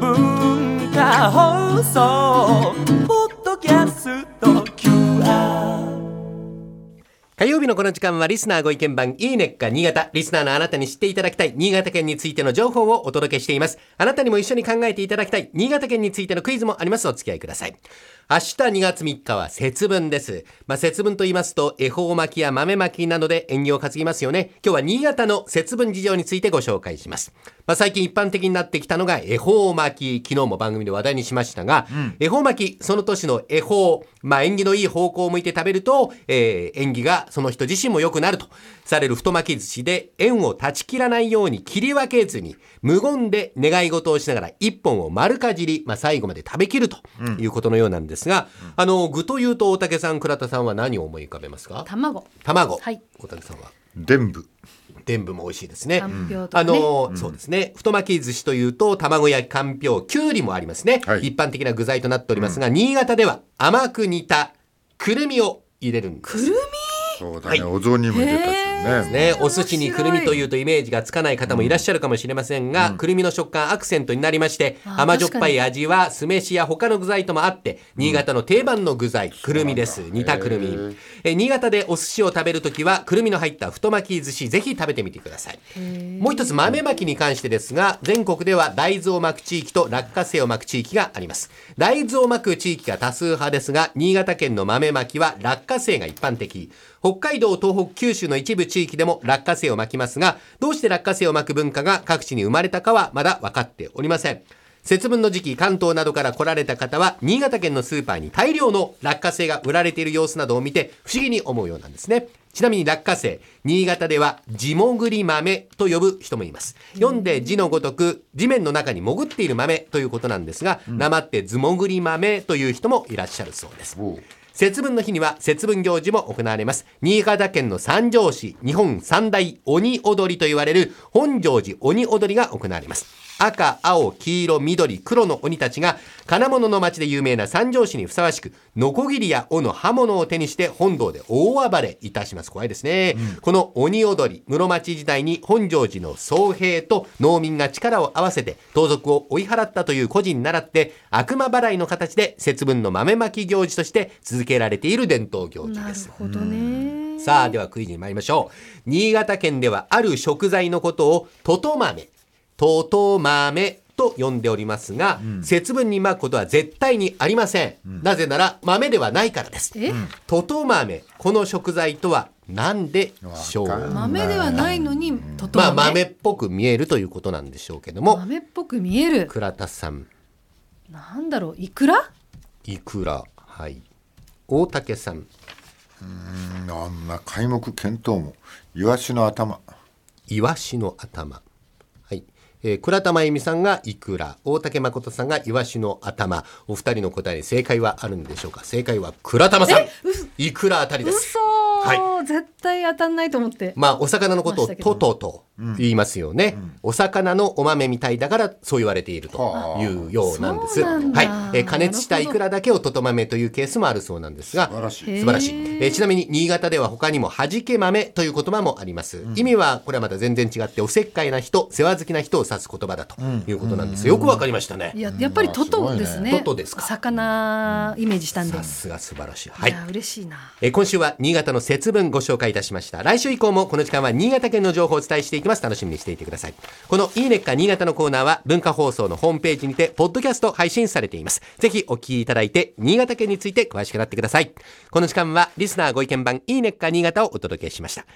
文化放送ポッドキャスト。火曜日のこの時間はリスナーご意見番いいねっか新潟。リスナーのあなたに知っていただきたい新潟県についての情報をお届けしています。あなたにも一緒に考えていただきたい新潟県についてのクイズもあります。お付き合いください。明日2月3日は節分です。まあ、節分と言いますと、恵方巻きや豆巻きなどで縁起を担ぎますよね。今日は新潟の節分事情についてご紹介します。まあ、最近一般的になってきたのが恵方巻き。昨日も番組で話題にしましたが、恵方巻き、その年の恵方、まあ、縁起のいい方向を向いて食べると、えー縁起がその人自身も良くなると。される太巻き寿司で縁を断ち切らないように切り分けずに無言で願い事をしながら一本を丸かじり、まあ、最後まで食べきるということのようなんですが、あの具というと大竹さん倉田さんは何を思い浮かべますか？卵。卵、はい。大竹さんは？伝部伝部も美味しいですね。かんぴょうとかあねのーそうですね。太巻き寿司というと、卵焼き、かんぴょう、きゅうりもありますね。はい一般的な具材となっておりますが、新潟では甘く煮たくるみを入れるんです。くるそうだね、お雑煮も入れたしね。ね、お寿司にくるみというとイメージがつかない方もいらっしゃるかもしれませんが、くるみの食感アクセントになりましてあ甘じょっぱい味は酢飯や他の具材ともあって新潟の定番の具材くるみです。煮たくるみ。え新潟でお寿司を食べるときはくるみの入った太巻き寿司ぜひ食べてみてください。もう一つ豆巻きに関してですが全国では大豆を巻く地域と落花生を巻く地域があります。大豆を巻く地域が多数派ですが新潟県の豆巻きは落花生が一般的北海道、東北、九州の一部地域でも落花生を巻きますが、どうして落花生を巻く文化が各地に生まれたかはまだ分かっておりません。節分の時期、関東などから来られた方は、新潟県のスーパーに大量の落花生が売られている様子などを見て、不思議に思うようなんですね。ちなみに落花生、新潟では地潜り豆と呼ぶ人もいます。読んで字のごとく、地面の中に潜っている豆ということなんですが、なまって図潜り豆という人もいらっしゃるそうです。節分の日には節分行事も行われます。新潟県の三条市、日本三大鬼踊りと言われる本庄寺鬼踊りが行われます。赤、青、黄色、緑、黒の鬼たちが金物の町で有名な三条市にふさわしく、ノコギリや斧、刃物を手にして本堂で大暴れいたします。怖いですね。この鬼踊り、室町時代に本庄寺の僧兵と農民が力を合わせて盗賊を追い払ったという故事に倣って悪魔払いの形で節分の豆まき行事として続けられている伝統行事なるです。ほどね。さあ、ではクイズに参りましょう。新潟県ではある食材のことをとと豆、とと豆と呼んでおりますが、節分に巻くことは絶対にありません。なぜなら豆ではないからです。え、とと豆、この食材とは何でしょう？豆ではないのにととまあ豆。豆っぽく見えるということなんでしょうけども、豆っぽく見える。倉田さん、なんだろう、いくら？いくら、はい。大竹さん、うんあんな皆目見当もイワシの頭イワシの頭。はい。えー倉田真由美さんがイクラ、大竹誠さんがイワシの頭。お二人の答えに正解はあるんでしょうか？正解は倉玉さん。イクラあたりです。嘘、は絶対当たんないと思って。まあ、お魚のことをトトと言いますよね、お魚のお豆みたいだからそう言われているというようなんです。はい。えー加熱したイクラだけをトト豆というケースもあるそうなんですが、素晴らしい素晴らしい。えーちなみに新潟では他にも弾け豆という言葉もあります。意味はこれはまた全然違っておせっかいな人、世話好きな人を指す言葉だということなんです。よくわかりましたね。いや、やっぱりトトですね。トトですか魚イメージしたんで。さすが素晴らしい。はいい。や、嬉しいな。えー今週は新潟の節分ご紹介いたしました。来週以降もこの時間は新潟県の情報をお伝えしていきます。楽しみにしていてください。このいいねっか新潟のコーナーは文化放送のホームページにて、ポッドキャスト配信されています。ぜひお聞きいただいて、新潟県について詳しくなってください。この時間はリスナーご意見番いいねっか新潟をお届けしました。